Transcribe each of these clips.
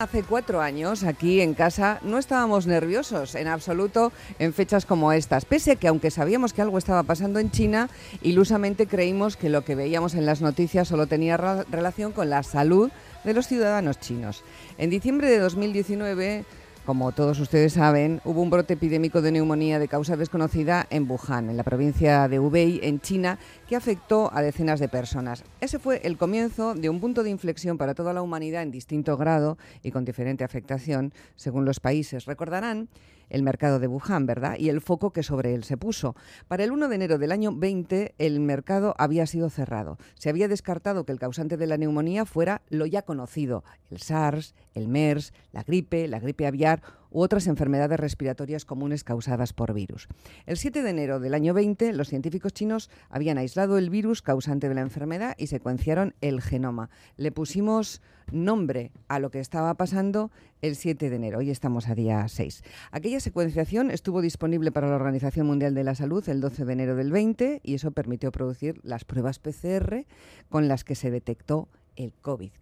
Hace cuatro años, aquí en casa, no estábamos nerviosos en absoluto en fechas como estas, pese a que aunque sabíamos que algo estaba pasando en China, ilusamente creímos que lo que veíamos en las noticias solo tenía relación con la salud de los ciudadanos chinos. En diciembre de 2019 como todos ustedes saben, hubo un brote epidémico de neumonía de causa desconocida en Wuhan, en la provincia de Hubei, en China, que afectó a decenas de personas. Ese fue el comienzo de un punto de inflexión para toda la humanidad en distinto grado y con diferente afectación según los países. Recordarán el mercado de Wuhan, ¿verdad? Y el foco que sobre él se puso. Para el 1 de enero del año 20, el mercado había sido cerrado. Se había descartado que el causante de la neumonía fuera lo ya conocido, el SARS, el MERS, la gripe, la gripe aviar u otras enfermedades respiratorias comunes causadas por virus. El 7 de enero del año 20, los científicos chinos habían aislado el virus causante de la enfermedad y secuenciaron el genoma. Le pusimos nombre a lo que estaba pasando el 7 de enero. Hoy estamos a día 6. Aquella secuenciación estuvo disponible para la Organización Mundial de la Salud el 12 de enero del 20 y eso permitió producir las pruebas PCR con las que se detectó el COVID.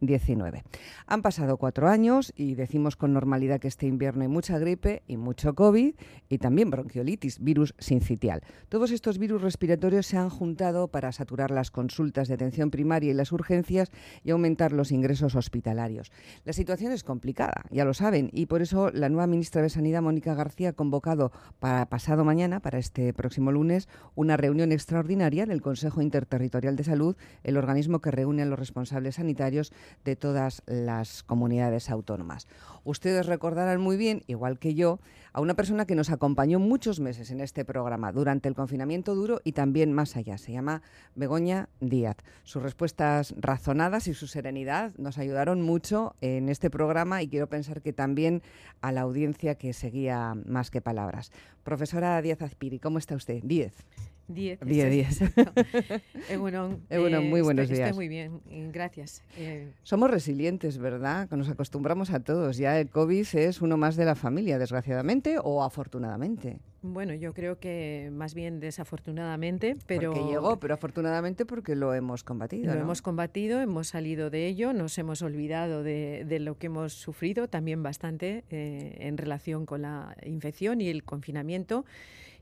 COVID-19. Han pasado cuatro años y decimos con normalidad que este invierno hay mucha gripe y mucho COVID y también bronquiolitis, virus sincitial. Todos estos virus respiratorios se han juntado para saturar las consultas de atención primaria y las urgencias y aumentar los ingresos hospitalarios. La situación es complicada, ya lo saben, y por eso la nueva ministra de Sanidad, Mónica García, ha convocado para pasado mañana, para este próximo lunes, una reunión extraordinaria del Consejo Interterritorial de Salud, el organismo que reúne a los responsables sanitarios de todas las comunidades autónomas. Ustedes recordarán muy bien, igual que yo, a una persona que nos acompañó muchos meses en este programa durante el confinamiento duro y también más allá. Se llama Begoña Díaz. Sus respuestas razonadas y su serenidad nos ayudaron mucho en este programa y quiero pensar que también a la audiencia que seguía más que palabras. Profesora Díaz Azpiri, ¿cómo está usted? Díez. Diez. Diez, diez. Eh, bueno, muy buenos días. Estoy muy bien, gracias. Eh, Somos resilientes, ¿verdad? Nos acostumbramos a todos. Ya el COVID es uno más de la familia, desgraciadamente o afortunadamente. Bueno, yo creo que más bien desafortunadamente, pero... Porque llegó, pero afortunadamente porque lo hemos combatido. Lo hemos combatido, hemos salido de ello, nos hemos olvidado de, lo que hemos sufrido también bastante eh, en relación con la infección y el confinamiento.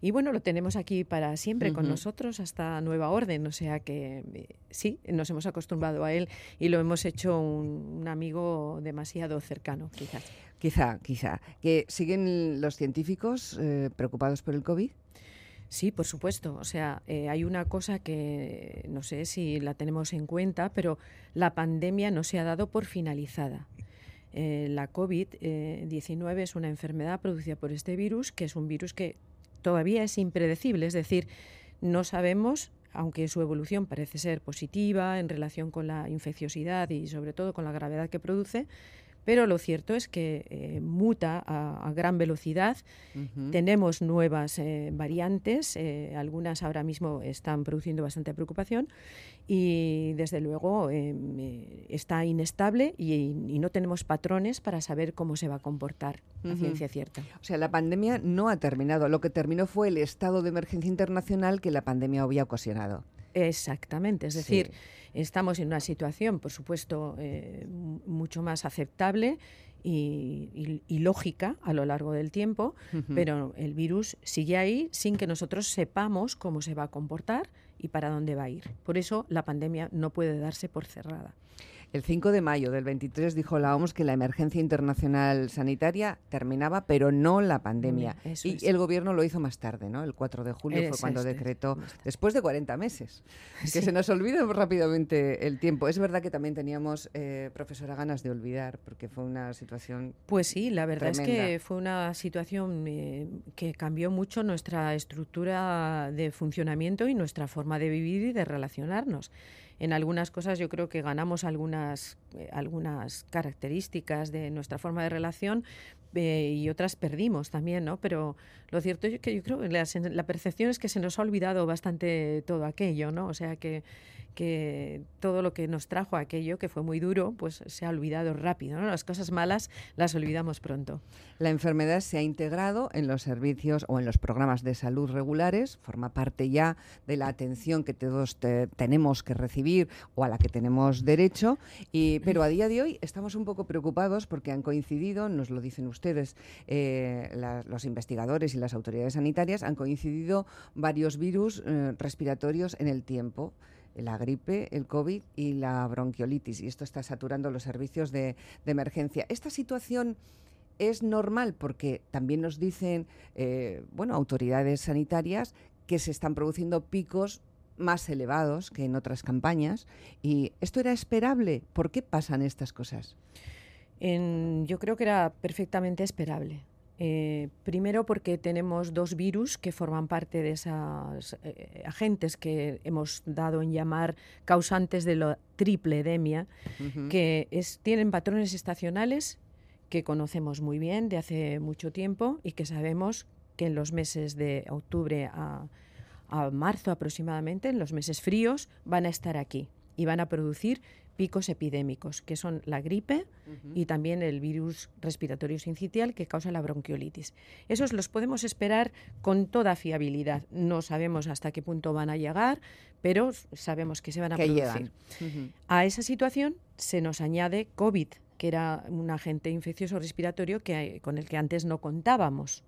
Y bueno, lo tenemos aquí para siempre con nosotros hasta nueva orden, o sea que eh, sí, nos hemos acostumbrado a él y lo hemos hecho un, amigo demasiado cercano, quizás. Quizá, quizá. ¿Que siguen los científicos eh, preocupados por el COVID? Sí, por supuesto. O sea, eh, hay una cosa que no sé si la tenemos en cuenta, pero la pandemia no se ha dado por finalizada. la COVID-19 es una enfermedad producida por este virus, que es un virus que todavía es impredecible, es decir, no sabemos aunque su evolución parece ser positiva en relación con la infecciosidad y sobre todo con la gravedad que produce, pero lo cierto es que eh, muta a, gran velocidad. Tenemos nuevas eh, variantes, eh, algunas ahora mismo están produciendo bastante preocupación y desde luego está inestable y, no tenemos patrones para saber cómo se va a comportar la ciencia cierta. O sea, la pandemia no ha terminado. Lo que terminó fue el estado de emergencia internacional que la pandemia había ocasionado. Exactamente, es decir, estamos en una situación, por supuesto, eh, mucho más aceptable y, lógica a lo largo del tiempo, pero el virus sigue ahí sin que nosotros sepamos cómo se va a comportar y para dónde va a ir. Por eso la pandemia no puede darse por cerrada. El 5 de mayo del 23 dijo la OMS que la emergencia internacional sanitaria terminaba, pero no la pandemia. y el gobierno lo hizo más tarde, ¿no? El 4 de julio fue cuando decretó, después de 40 meses. Que se nos olvida rápidamente el tiempo. Es verdad que también teníamos, eh, profesora, ganas de olvidar, porque fue una situación. Pues sí, la verdad es que fue una situación eh, que cambió mucho nuestra estructura de funcionamiento y nuestra forma de vivir y de relacionarnos en algunas cosas yo creo que ganamos algunas, eh, algunas características de nuestra forma de relación eh, y otras perdimos también, ¿no? Pero lo cierto es que yo creo que la, percepción es que se nos ha olvidado bastante todo aquello, ¿no? O sea que, que todo lo que nos trajo aquello, que fue muy duro, pues se ha olvidado rápido. Las cosas malas las olvidamos pronto. La enfermedad se ha integrado en los servicios o en los programas de salud regulares, forma parte ya de la atención que todos tenemos que recibir o a la que tenemos derecho, pero a día de hoy estamos un poco preocupados porque han coincidido, nos lo dicen ustedes, eh, los investigadores y las autoridades sanitarias, han coincidido varios virus eh, respiratorios en el tiempo la gripe, el COVID y la bronquiolitis. Y esto está saturando los servicios de, emergencia. Esta situación es normal porque también nos dicen eh, bueno, autoridades sanitarias que se están produciendo picos más elevados que en otras campañas. ¿Y esto era esperable? ¿Por qué pasan estas cosas? yo creo que era perfectamente esperable. Eh, primero porque tenemos dos virus que forman parte de esos eh, agentes que hemos dado en llamar causantes de la triple edemia, que tienen patrones estacionales que conocemos muy bien de hace mucho tiempo y que sabemos que en los meses de octubre a marzo aproximadamente, en los meses fríos, van a estar aquí y van a producir picos epidémicos, que son la gripe y también el virus respiratorio sincitial que causa la bronquiolitis. Esos los podemos esperar con toda fiabilidad. No sabemos hasta qué punto van a llegar, pero sabemos que se van a producir. A esa situación se nos añade COVID, que era un agente infeccioso respiratorio que, con el que antes no contábamos.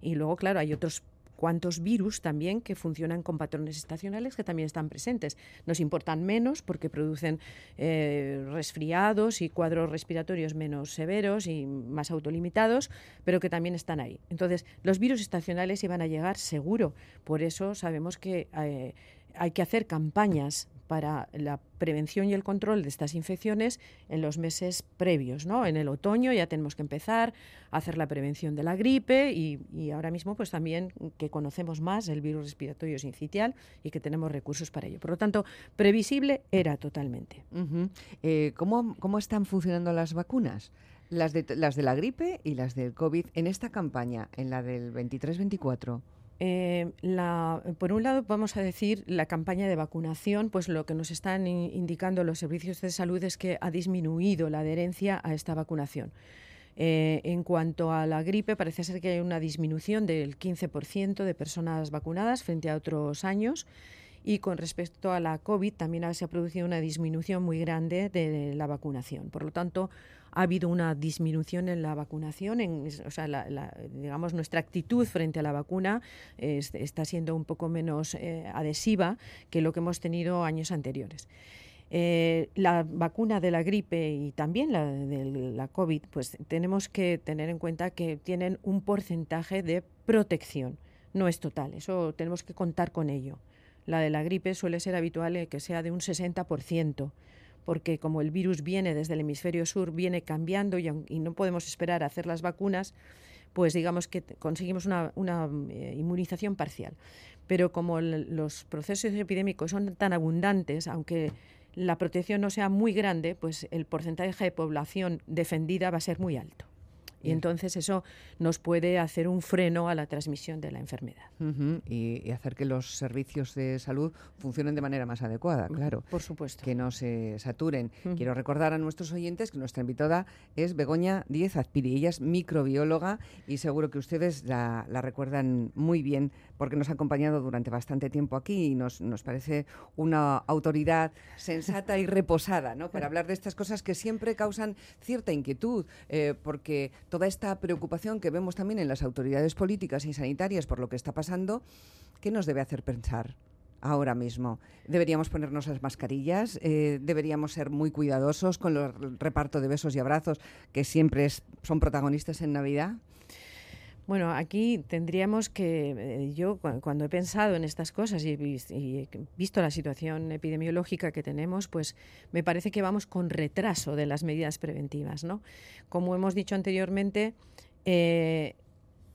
Y luego, claro, hay otros cuántos virus también que funcionan con patrones estacionales que también están presentes. Nos importan menos porque producen eh, resfriados y cuadros respiratorios menos severos y más autolimitados, pero que también están ahí. Entonces, los virus estacionales iban a llegar seguro. Por eso sabemos que eh, hay que hacer campañas para la prevención y el control de estas infecciones en los meses previos. ¿no? En el otoño ya tenemos que empezar a hacer la prevención de la gripe y, ahora mismo pues también que conocemos más el virus respiratorio sincitial y que tenemos recursos para ello. Por lo tanto, previsible era totalmente. Eh, ¿cómo, ¿Cómo están funcionando las vacunas? Las de, las de la gripe y las del COVID en esta campaña, en la del 23-24. Eh, por un lado, vamos a decir, la campaña de vacunación, pues lo que nos están indicando los servicios de salud es que ha disminuido la adherencia a esta vacunación. Eh, en cuanto a la gripe, parece ser que hay una disminución del 15% de personas vacunadas frente a otros años. Y con respecto a la COVID, también se ha producido una disminución muy grande de la vacunación. Por lo tanto, ha habido una disminución en la vacunación, en, o sea, digamos, nuestra actitud frente a la vacuna está siendo un poco menos eh, adhesiva que lo que hemos tenido años anteriores. Eh, la vacuna de la gripe y también la de la COVID, pues tenemos que tener en cuenta que tienen un porcentaje de protección. No es total, eso tenemos que contar con ello. La de la gripe suele ser habitual que sea de un 60% porque como el virus viene desde el hemisferio sur, viene cambiando y, no podemos esperar a hacer las vacunas, pues digamos que conseguimos una, eh, inmunización parcial. Pero como los procesos epidémicos son tan abundantes, aunque la protección no sea muy grande, pues el porcentaje de población defendida va a ser muy alto. Y entonces eso nos puede hacer un freno a la transmisión de la enfermedad. y, hacer que los servicios de salud funcionen de manera más adecuada, claro. Por supuesto. Que no se saturen. Quiero recordar a nuestros oyentes que nuestra invitada es Begoña Díez Azpiri. Ella es microbióloga y seguro que ustedes la, recuerdan muy bien porque nos ha acompañado durante bastante tiempo aquí y nos, nos parece una autoridad sensata y reposada ¿no? para hablar de estas cosas que siempre causan cierta inquietud, eh, porque toda esta preocupación que vemos también en las autoridades políticas y sanitarias por lo que está pasando, ¿qué nos debe hacer pensar? ahora mismo. ¿Deberíamos ponernos las mascarillas? Eh, ¿Deberíamos ser muy cuidadosos con el reparto de besos y abrazos que siempre son protagonistas en Navidad? Bueno, aquí tendríamos que, eh, yo cuando he pensado en estas cosas y, he visto la situación epidemiológica que tenemos, pues me parece que vamos con retraso de las medidas preventivas, ¿no? Como hemos dicho anteriormente, eh,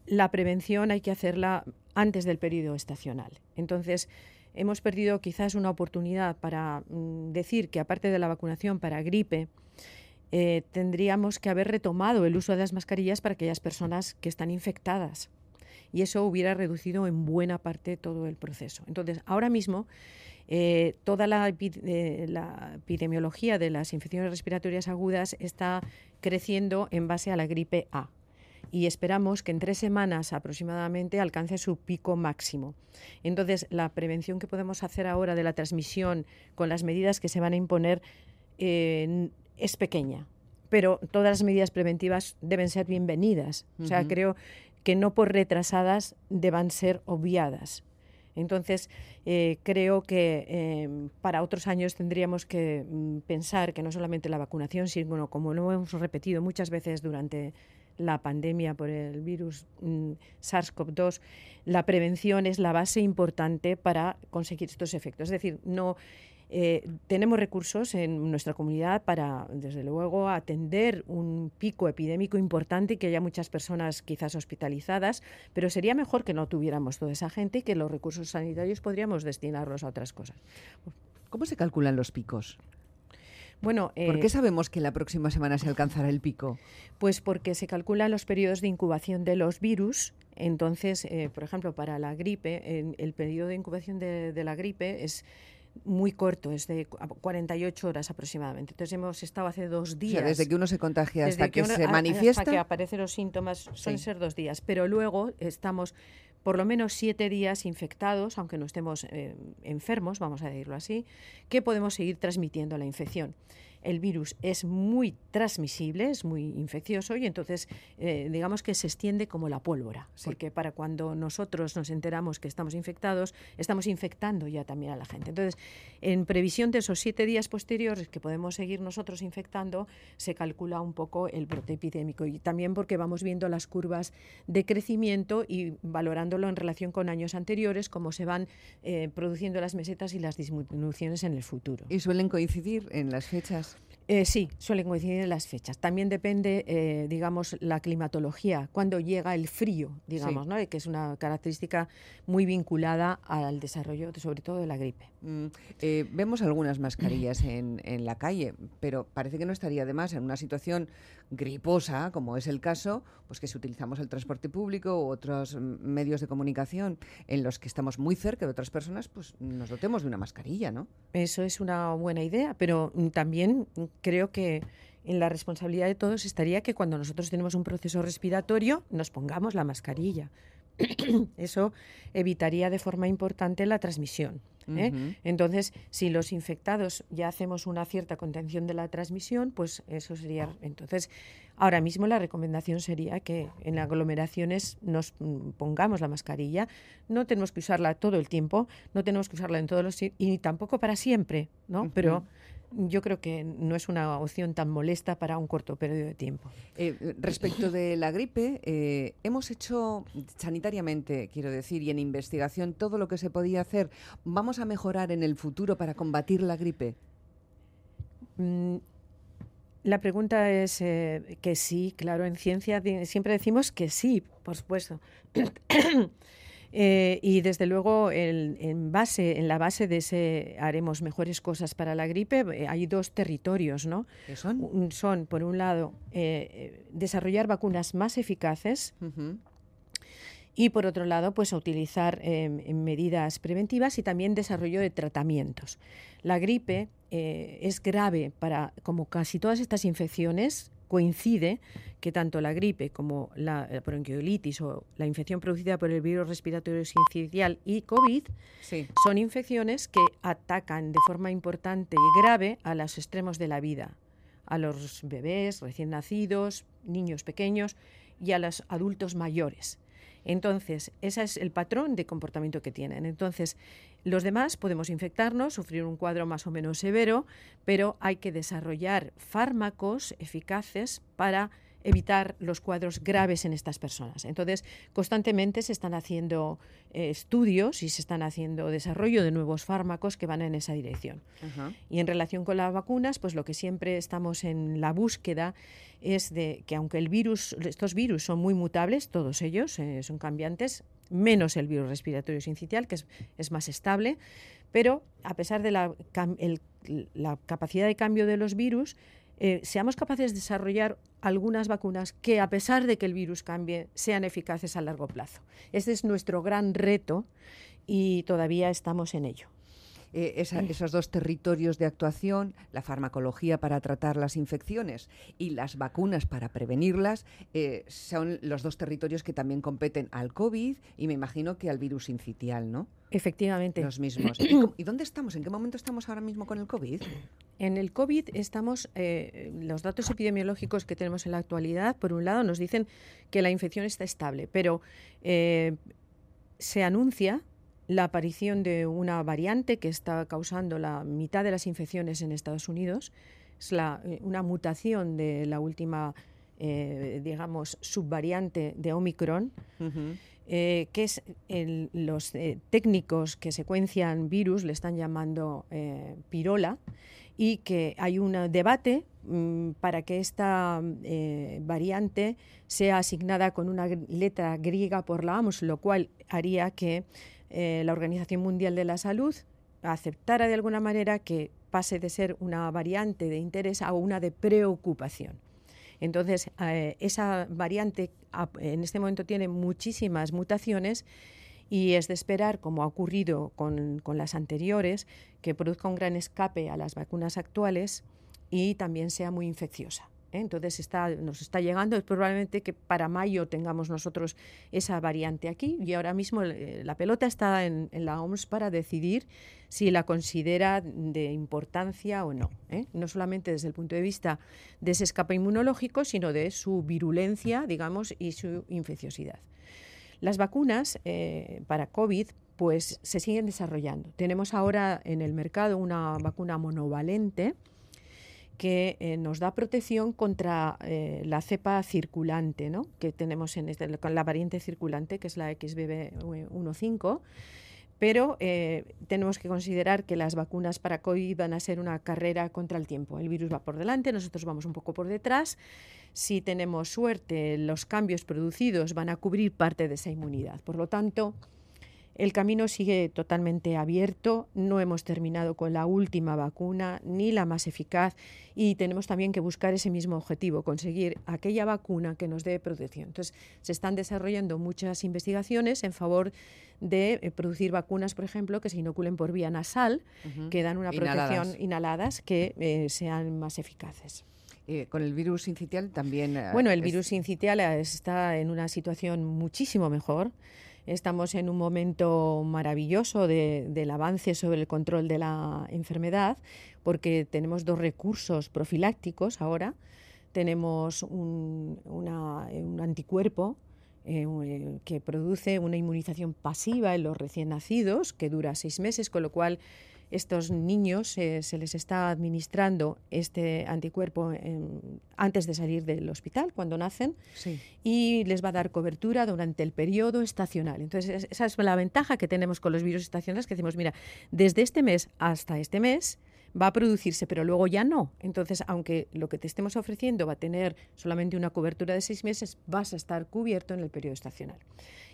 la prevención hay que hacerla antes del periodo estacional. Entonces, hemos perdido quizás una oportunidad para mm, decir que aparte de la vacunación para gripe, eh, tendríamos que haber retomado el uso de las mascarillas para aquellas personas que están infectadas. Y eso hubiera reducido en buena parte todo el proceso. Entonces, ahora mismo Eh, toda la, la, epidemiología de las infecciones respiratorias agudas está creciendo en base a la gripe A y esperamos que en tres semanas aproximadamente alcance su pico máximo. Entonces, la prevención que podemos hacer ahora de la transmisión con las medidas que se van a imponer eh, es pequeña, pero todas las medidas preventivas deben ser bienvenidas. O sea, creo que no por retrasadas deban ser obviadas. Entonces, eh, creo que eh, para otros años tendríamos que mm, pensar que no solamente la vacunación, sino como lo hemos repetido muchas veces durante la pandemia por el virus mm, SARS-CoV-2, la prevención es la base importante para conseguir estos efectos. Es decir, no eh, tenemos recursos en nuestra comunidad para, desde luego, atender un pico epidémico importante y que haya muchas personas quizás hospitalizadas, pero sería mejor que no tuviéramos toda esa gente y que los recursos sanitarios podríamos destinarlos a otras cosas. ¿Cómo se calculan los picos? Bueno, ¿Por qué eh, sabemos que la próxima semana se alcanzará el pico? Pues porque se calculan los periodos de incubación de los virus. Entonces, eh, por ejemplo, para la gripe, en el periodo de incubación de, la gripe es muy corto, es de 48 horas aproximadamente. Entonces hemos estado hace dos días. O sea, desde que uno se contagia hasta que, se manifiesta. Hasta que aparecen los síntomas, suelen ser dos días. Pero luego estamos por lo menos siete días infectados, aunque no estemos eh, enfermos, vamos a decirlo así, que podemos seguir transmitiendo la infección el virus es muy transmisible, es muy infeccioso y entonces eh, digamos que se extiende como la pólvora, porque para cuando nosotros nos enteramos que estamos infectados, estamos infectando ya también a la gente. Entonces, en previsión de esos siete días posteriores que podemos seguir nosotros infectando, se calcula un poco el brote epidémico y también porque vamos viendo las curvas de crecimiento y valorándolo en relación con años anteriores, cómo se van eh, produciendo las mesetas y las disminuciones en el futuro. ¿Y suelen coincidir en las fechas? Eh, sí, suelen coincidir en las fechas. También depende, eh, digamos, la climatología, cuando llega el frío, digamos, ¿no? que es una característica muy vinculada al desarrollo, sobre todo de la gripe. Mm, eh, vemos algunas mascarillas en, en, la calle, pero parece que no estaría de más en una situación griposa, como es el caso, pues que si utilizamos el transporte público u otros medios de comunicación en los que estamos muy cerca de otras personas, pues nos dotemos de una mascarilla, ¿no? Eso es una buena idea, pero también creo que en la responsabilidad de todos estaría que cuando nosotros tenemos un proceso respiratorio nos pongamos la mascarilla. Eso evitaría de forma importante la transmisión. ¿eh? Entonces, si los infectados ya hacemos una cierta contención de la transmisión, pues eso sería. Entonces, ahora mismo la recomendación sería que en aglomeraciones nos pongamos la mascarilla. No tenemos que usarla todo el tiempo, no tenemos que usarla en todos los y tampoco para siempre, ¿no? Pero yo creo que no es una opción tan molesta para un corto periodo de tiempo. Eh, respecto de la gripe, eh, hemos hecho sanitariamente, quiero decir, y en investigación todo lo que se podía hacer. ¿Vamos a mejorar en el futuro para combatir la gripe? Mm, la pregunta es eh, que sí, claro, en ciencia siempre decimos que sí, por supuesto. Eh, y desde luego, en, base, en la base de ese haremos mejores cosas para la gripe, eh, hay dos territorios, ¿no? ¿Qué son? Son, por un lado, eh, desarrollar vacunas más eficaces. Y por otro lado, pues utilizar medidas preventivas y también desarrollo de tratamientos. La gripe es grave para, como casi todas estas infecciones, coincide que tanto la gripe como la, bronquiolitis o la infección producida por el virus respiratorio sincicial y COVID son infecciones que atacan de forma importante y grave a los extremos de la vida, a los bebés recién nacidos, niños pequeños y a los adultos mayores. Entonces, ese es el patrón de comportamiento que tienen. Entonces, los demás podemos infectarnos, sufrir un cuadro más o menos severo, pero hay que desarrollar fármacos eficaces para evitar los cuadros graves en estas personas. Entonces, constantemente se están haciendo eh, estudios y se están haciendo desarrollo de nuevos fármacos que van en esa dirección. Y en relación con las vacunas, pues lo que siempre estamos en la búsqueda es de que aunque el virus, estos virus son muy mutables, todos ellos eh, son cambiantes, menos el virus respiratorio sincitial, que es, más estable, pero a pesar de la, la capacidad de cambio de los virus, eh, seamos capaces de desarrollar algunas vacunas que, a pesar de que el virus cambie, sean eficaces a largo plazo. Este es nuestro gran reto y todavía estamos en ello. eh, esos dos territorios de actuación, la farmacología para tratar las infecciones y las vacunas para prevenirlas, eh, son los dos territorios que también competen al COVID y me imagino que al virus incitial, ¿no? Efectivamente. Los mismos. ¿Y, dónde estamos? ¿En qué momento estamos ahora mismo con el COVID? En el COVID estamos, eh, los datos epidemiológicos que tenemos en la actualidad, por un lado, nos dicen que la infección está estable, pero se anuncia la aparición de una variante que está causando la mitad de las infecciones en Estados Unidos. Es la, eh, una mutación de la última, eh, digamos, subvariante de Omicron, eh, que es los técnicos que secuencian virus, le están llamando pirola, y que hay un debate mm, para que esta variante sea asignada con una letra griega por la OMS, lo cual haría que eh, la Organización Mundial de la Salud aceptara de alguna manera que pase de ser una variante de interés a una de preocupación. Entonces, eh, esa variante en este momento tiene muchísimas mutaciones y es de esperar, como ha ocurrido con, con las anteriores, que produzca un gran escape a las vacunas actuales y también sea muy infecciosa. ¿eh? Entonces está, nos está llegando, es probablemente que para mayo tengamos nosotros esa variante aquí y ahora mismo eh, la pelota está en, la OMS para decidir si la considera de importancia o no. ¿eh? No solamente desde el punto de vista de ese escape inmunológico, sino de su virulencia, digamos, y su infecciosidad. Las vacunas para COVID pues se siguen desarrollando. Tenemos ahora en el mercado una vacuna monovalente, que eh, nos da protección contra eh, la cepa circulante, ¿no? que tenemos en este, la variante circulante, que es la XBB1.5. Pero eh, tenemos que considerar que las vacunas para COVID van a ser una carrera contra el tiempo. El virus va por delante, nosotros vamos un poco por detrás. Si tenemos suerte, los cambios producidos van a cubrir parte de esa inmunidad. Por lo tanto, el camino sigue totalmente abierto, no hemos terminado con la última vacuna ni la más eficaz y tenemos también que buscar ese mismo objetivo, conseguir aquella vacuna que nos dé protección. Entonces, se están desarrollando muchas investigaciones en favor de eh, producir vacunas, por ejemplo, que se inoculen por vía nasal, que dan una protección inhaladas que eh, sean más eficaces. Eh, con el virus incitial también. bueno, el virus incitial está en una situación muchísimo mejor. Estamos en un momento maravilloso del avance sobre el control de la enfermedad porque tenemos dos recursos profilácticos ahora. Tenemos un, anticuerpo eh, eh, que produce una inmunización pasiva en los recién nacidos que dura seis meses, con lo cual estos niños eh, se les está administrando este anticuerpo antes de salir del hospital, cuando nacen, y les va a dar cobertura durante el periodo estacional. Entonces, esa es la ventaja que tenemos con los virus estacionales, que decimos, mira, desde este mes hasta este mes, va a producirse, pero luego ya no. Entonces, aunque lo que te estemos ofreciendo va a tener solamente una cobertura de seis meses, vas a estar cubierto en el periodo estacional.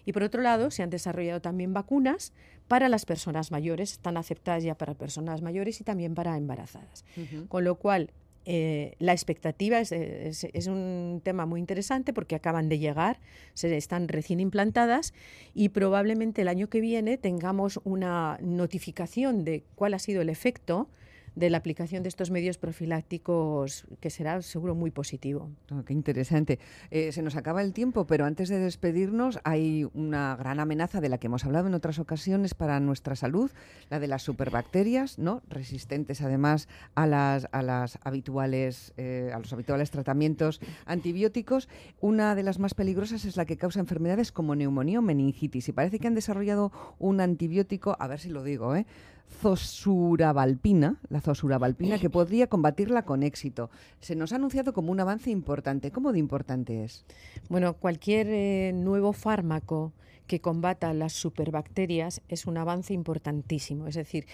Y por otro lado, se han desarrollado también vacunas para las personas mayores, están aceptadas ya para personas mayores y también para embarazadas. Con lo cual, eh, la expectativa es, es, un tema muy interesante porque acaban de llegar, se están recién implantadas y probablemente el año que viene tengamos una notificación de cuál ha sido el efecto de la aplicación de estos medios profilácticos, que será seguro muy positivo. Ah, qué interesante. Eh, se nos acaba el tiempo, pero antes de despedirnos hay una gran amenaza de la que hemos hablado en otras ocasiones para nuestra salud, la de las superbacterias, ¿no? resistentes además a las, a las habituales, eh, a los habituales tratamientos antibióticos. Una de las más peligrosas es la que causa enfermedades como neumonía o meningitis. Y parece que han desarrollado un antibiótico, a ver si lo digo, ¿eh? Zosurabalpina, la zosurabalpina, que podría combatirla con éxito. Se nos ha anunciado como un avance importante. ¿Cómo de importante es? Bueno, cualquier eh, nuevo fármaco que combata las superbacterias es un avance importantísimo. Es decir,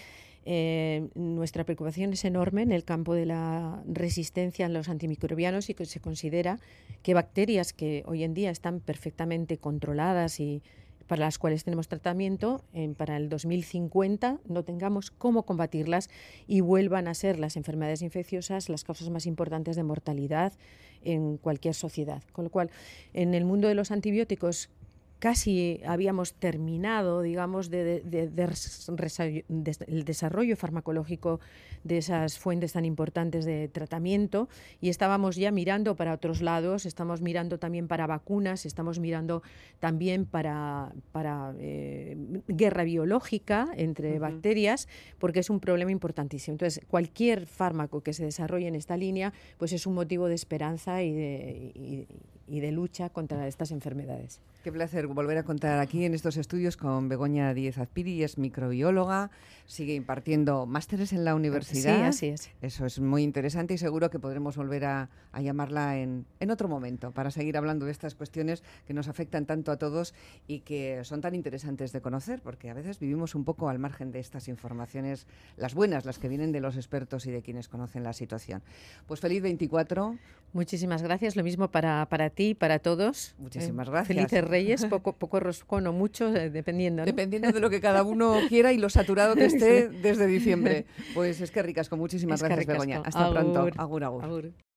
eh, nuestra preocupación es enorme en el campo de la resistencia a los antimicrobianos y que se considera que bacterias que hoy en día están perfectamente controladas y para las cuales tenemos tratamiento, para el 2050 no tengamos cómo combatirlas y vuelvan a ser las enfermedades infecciosas las causas más importantes de mortalidad en cualquier sociedad. Con lo cual, en el mundo de los antibióticos casi habíamos terminado, digamos, de, el desarrollo farmacológico de esas fuentes tan importantes de tratamiento y estábamos ya mirando para otros lados, estamos mirando también para vacunas, estamos mirando también para, para eh, guerra biológica entre bacterias, porque es un problema importantísimo. Entonces, cualquier fármaco que se desarrolle en esta línea, pues es un motivo de esperanza y de, y de lucha contra estas enfermedades. Qué placer volver a contar aquí en estos estudios con Begoña Díez Azpiri, es microbióloga, sigue impartiendo másteres en la universidad. Sí, así es. Eso es muy interesante y seguro que podremos volver a, llamarla en, en, otro momento para seguir hablando de estas cuestiones que nos afectan tanto a todos y que son tan interesantes de conocer, porque a veces vivimos un poco al margen de estas informaciones, las buenas, las que vienen de los expertos y de quienes conocen la situación. Pues feliz 24. Muchísimas gracias, lo mismo para, para ti, para todos. Muchísimas eh, gracias. Felices Reyes, poco, poco roscón o mucho, eh, dependiendo. Dependiendo de lo que cada uno quiera y lo saturado que esté desde diciembre. Pues es que ricas, con muchísimas gracias, Begoña. Hasta pronto. agur. agur.